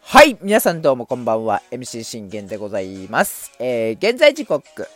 はい、皆さんどうもこんばんは。MC 信玄でございます。えー、現在時刻、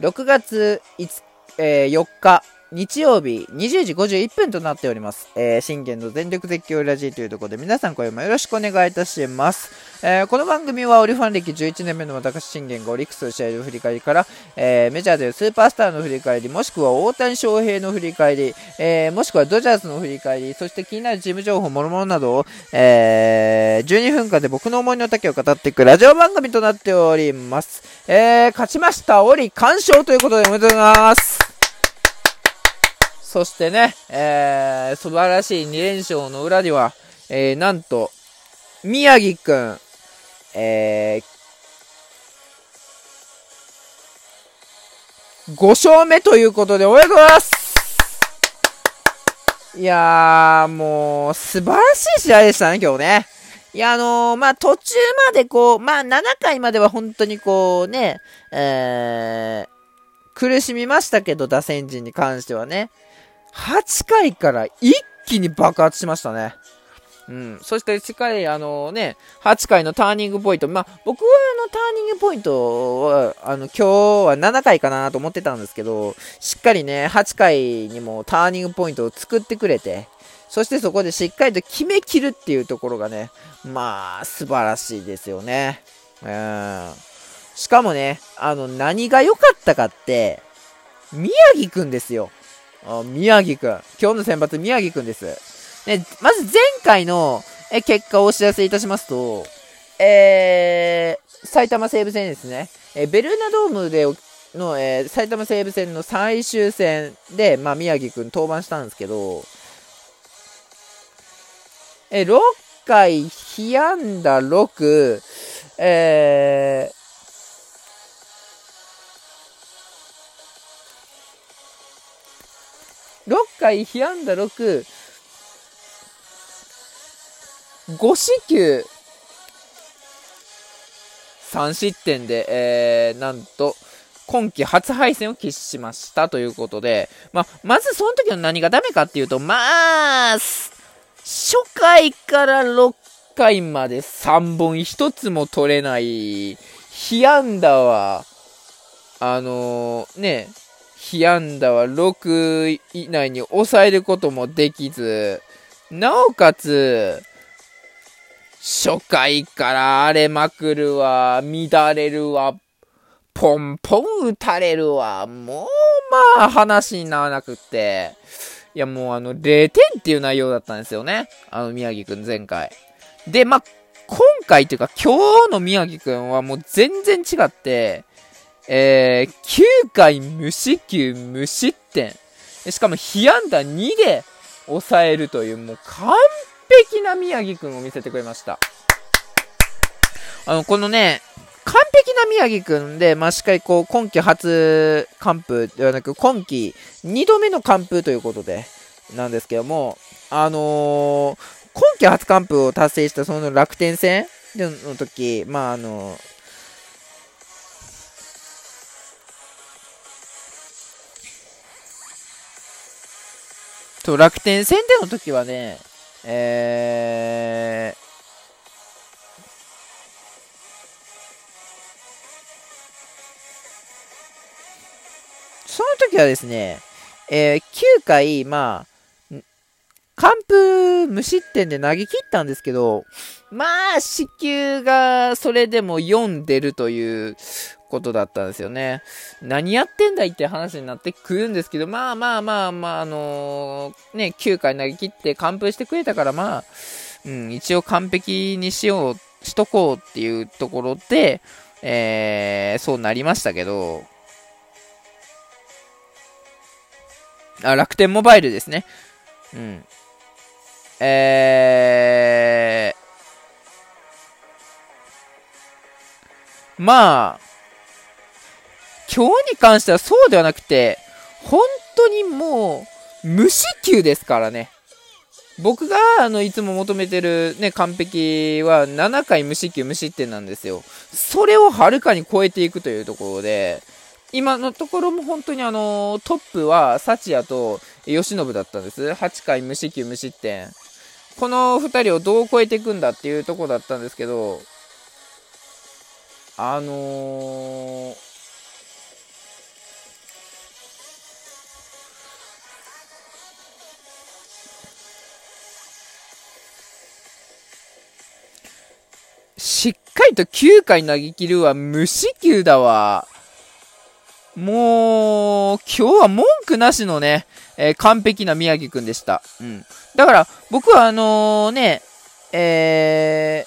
6月5、えー4日、日曜日20時51分となっております。えー、信玄の全力絶叫ラジーというところで皆さん今夜もよろしくお願いいたします。えーこの番組はオリファン歴11年目の私信玄がオリックスの試合の振り返りから、えーメジャーでスーパースターの振り返り、もしくは大谷翔平の振り返り、えーもしくはドジャースの振り返り、そして気になるチーム情報、もろもろなどを、えー12分間で僕の思いの丈を語っていくラジオ番組となっております。えー勝ちました、オリ完勝ということでおめでとうございます。そしてね、えー素晴らしい2連勝の裏には、えーなんと、宮城くん、えー5勝目ということでおめでとうございますいやー、もう、素晴らしい試合でしたね、今日ね。いや、あのーまあ、途中までこう、まあ、7回までは本当にこうね、えー、苦しみましたけど、打線陣に関してはね。8回から一気に爆発しましたね。うん。そして、しっかり、あのね、8回のターニングポイント。まあ、僕はあのターニングポイントは、あの、今日は7回かなと思ってたんですけど、しっかりね、8回にもターニングポイントを作ってくれて、そしてそこでしっかりと決めきるっていうところがね、まあ、素晴らしいですよね。うん。しかもね、あの、何が良かったかって、宮城くんですよ。宮城くん。今日の選抜、宮城くんです。ね、まず前回のえ結果をお知らせいたしますと、えー、埼玉西武戦ですね。えベルーナドームでの、えー埼玉西武戦の最終戦で、まあ、宮城くん登板したんですけど、え6回、被安打6、え6回、被安打6、5四球、3失点で、えー、なんと、今季初敗戦を喫しましたということで、まあ、まずその時の何がダメかっていうと、まあ、初回から6回まで3本1つも取れない、被安打は、あのーね、被安打は6以内に抑えることもできず、なおかつ、初回から荒れまくるわ、乱れるわ、ポンポン打たれるわ、もうまあ話にならなくって、いやもうあの0点っていう内容だったんですよね。あの宮城くん前回。で、まあ今回というか今日の宮城くんはもう全然違って、えー、9回無四球無失点。しかも被安打2で抑えるというもう完璧な宮城くんを見せてくれました。あの、このね、完璧な宮城くんで、まあ、しっかりこう、今季初完封ではなく、今季2度目の完封ということで、なんですけども、あのー今季初完封を達成したその楽天戦の時、まあ、あのそう楽天戦での時はね、えー、その時はですね、えー9回、まあ、完封無失点で投げ切ったんですけど、まあ、四球がそれでも4出るということだったんですよね。何やってんだいって話になってくるんですけど、まあまあまあまあ、あのーね、9回投げ切って完封してくれたから、まあ、うん、一応完璧にしよう、しとこうっていうところで、えー、そうなりましたけど、あ、楽天モバイルですね。うん。えー、まあ、今日に関してはそうではなくて、本当にもう、無四球ですからね。僕が、あの、いつも求めてるね、完璧は7回無四球無失点なんですよ。それをはるかに超えていくというところで、今のところも本当にあの、トップは、幸也と吉信だったんです。8回無四球無失点。この2人をどう超えていくんだっていうとこだったんですけど、あのーしっかりと9回投げ切るは無四球だわ。もう、今日は文句なしのね、えー、完璧な宮城くんでした。うん。だから、僕はあのー、ね、え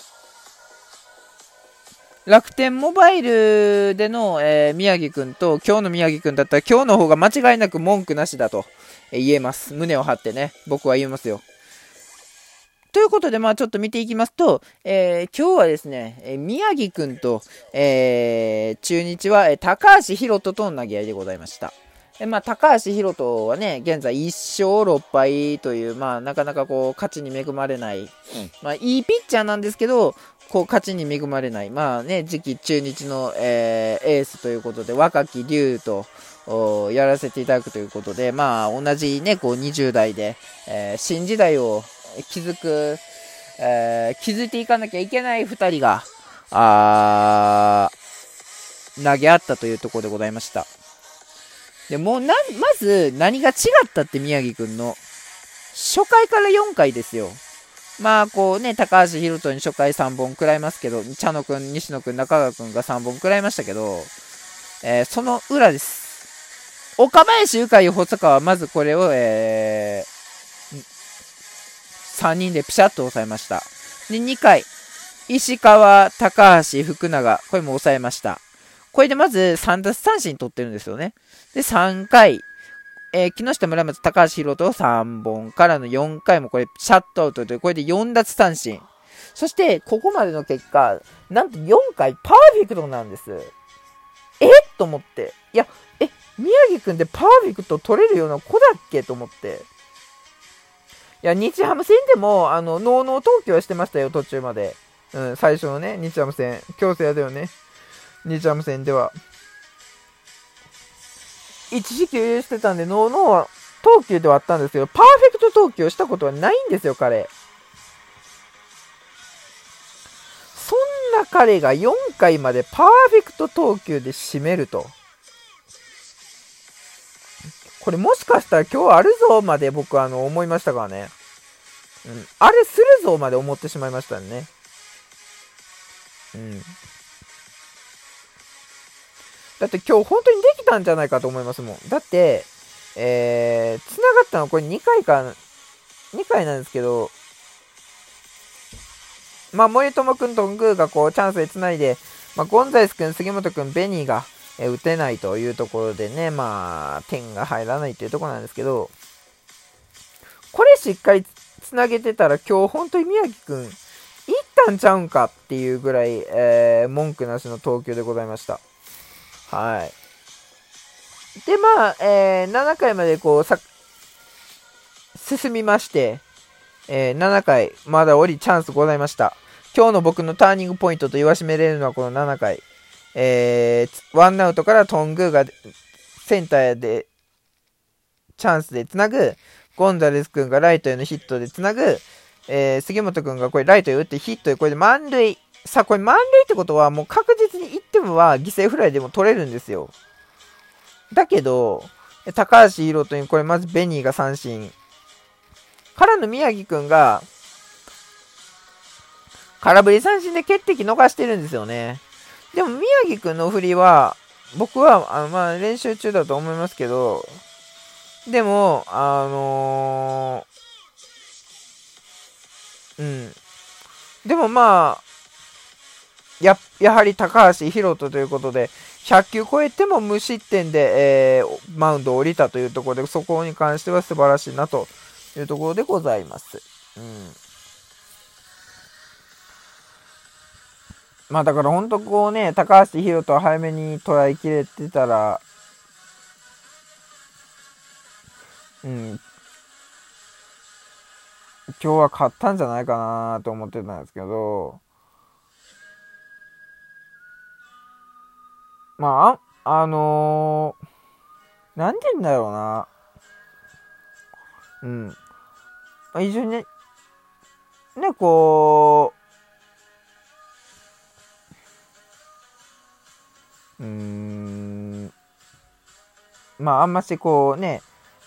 ー、楽天モバイルでの、えー、宮城くんと今日の宮城くんだったら今日の方が間違いなく文句なしだと、え言えます。胸を張ってね、僕は言いますよ。ということで、まあちょっと見ていきますと、えー、今日はですね、えー、宮城くんと、えー、中日は、え高橋宏斗との投げ合いでございました。えまあ、高橋宏斗はね、現在1勝6敗という、まあ、なかなかこう、勝ちに恵まれない、うん、まあ、いいピッチャーなんですけど、こう、勝ちに恵まれない、まあね、次期中日の、えー、エースということで、若き竜と、やらせていただくということで、まあ、同じね、こう、20代で、えー、新時代を気づく、えー、気づいていかなきゃいけない2人が、あ投げ合ったというところでございました。で、もうな、まず何が違ったって宮城くんの、初回から4回ですよ。まあ、こうね、高橋宏斗に初回3本食らいますけど、茶野くん、西野くん、中川くんが3本食らいましたけど、えー、その裏です。岡林ゆかい細川まずこれを、えー、3人でピシャッと抑えました。で、2回、石川、高橋、福永、これも抑えました。これでまず3奪三振取ってるんですよね。で、3回、えー、木下村松、高橋宏斗三振からの4回もこれ、シャットアウトで、これで4奪三振。そして、ここまでの結果、なんと4回パーフェクトなんです。え？と思って。いや、え、宮城くんでパーフェクト取れるような子だっけ？と思って。いや、日ハム戦でも、あの、ノーノー投球はしてましたよ、途中まで。うん、最初のね、日ハム戦。強制だよね。日ハム戦では。一時休してたんで、ノーノーは投球ではあったんですけど、パーフェクト投球をしたことはないんですよ、彼。そんな彼が4回までパーフェクト投球で締めると。これもしかしたら今日あるぞまで僕あの思いましたからね。うん。あれするぞまで思ってしまいましたね。うん。だって今日本当にできたんじゃないかと思いますもん。だって、えー、繋がったのこれ2回か、2回なんですけど、まあ、森友くんとグーがこう、チャンスで繋いで、まあ、ゴンザイスくん、杉本くん、ベニーが、え、打てないというところでね、まあ、点が入らないっていうところなんですけど、これしっかり繋げてたら今日本当に宮城くん、いったんちゃうんかっていうぐらい、えー、文句なしの投球でございました。はい。で、まあ、えー、7回までこう、さ、進みまして、えー、7回、まだ降りチャンスございました。今日の僕のターニングポイントと言わしめれるのはこの7回。えー、ワンアウトからトングがセンターでチャンスでつなぐ。ゴンザレス君がライトへのヒットでつなぐ。えー、杉本君がこれライトへ打ってヒットでこれで満塁。さあ、これ満塁ってことは、もう確実に1点は犠牲フライでも取れるんですよ。だけど、高橋宏斗にこれまずベニーが三振。からの宮城くんが、空振り三振で決定機逃してるんですよね。でも宮城くんの振りは、僕は、あのまあ、練習中だと思いますけど、でも、あのー、うん。でもまあ、や、やはり高橋宏斗ということで、100球超えても無失点で、えー、マウンド降りたというところで、そこに関しては素晴らしいなというところでございます。うん。まあだから本当こうね、高橋宏斗早めに捉えきれてたら、うん、今日は勝ったんじゃないかなと思ってたんですけど、まあ、あのー、なんて言うんだろうな。うん。あ、一緒にね、ね、こう、うーん、まあ、あんましこうね、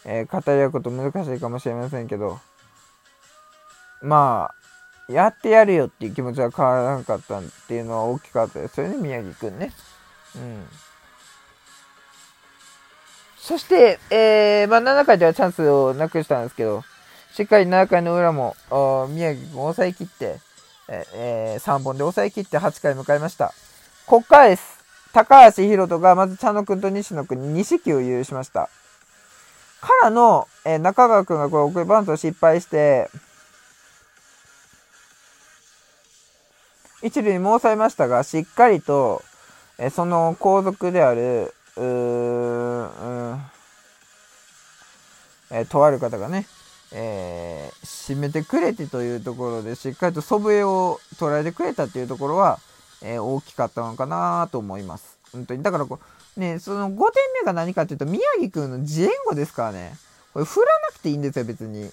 えー、語り合うこと難しいかもしれませんけど、まあ、やってやるよっていう気持ちは変わらなかったっていうのは大きかったですよね、宮城くんね。うん。そして、えー、まあ、7回ではチャンスをなくしたんですけど、しっかり7回の裏も、宮城君抑えきって、えー、3本で抑えきって8回迎えました。こっからです。高橋宏斗がまず茶野君と西野君に2四球を許しました。からの、えー、中川君がこれ送りバント失敗して、一塁にも抑えましたが、しっかりと、えー、その後続である、うーん、えー、とある方がね、えー、締めてくれてというところで、しっかりと祖父江を捉えてくれたっていうところは、えー、大きかったのかなと思います。本当に。だからこう、ね、その5点目が何かっていうと、宮城くんの自援護ですからね。これ振らなくていいんですよ、別に。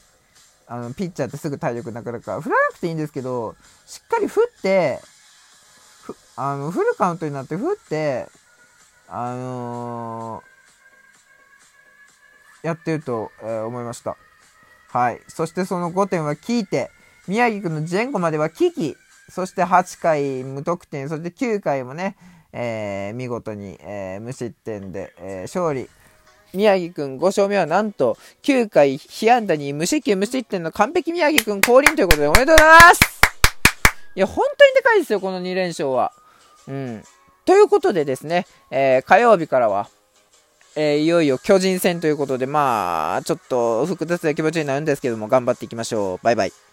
あの、ピッチャーってすぐ体力なくなるから。振らなくていいんですけど、しっかり振って、あの、フルカウントになって振って、あのー、やってると、えー、思いました。はい。そしてその5点は聞いて、宮城君の前後までは危機、そして8回無得点、そして9回もね、えー、見事に、えー、無失点で、えー、勝利。宮城くん5勝目はなんと9回被安打に無失点無失点の完璧宮城くん降臨ということでおめでとうございますいや、本当にでかいですよ、この2連勝は。うん。ということでですね、えー、火曜日からは、えー、いよいよ巨人戦ということで、まあ、ちょっと複雑な気持ちになるんですけども、頑張っていきましょう。バイバイ。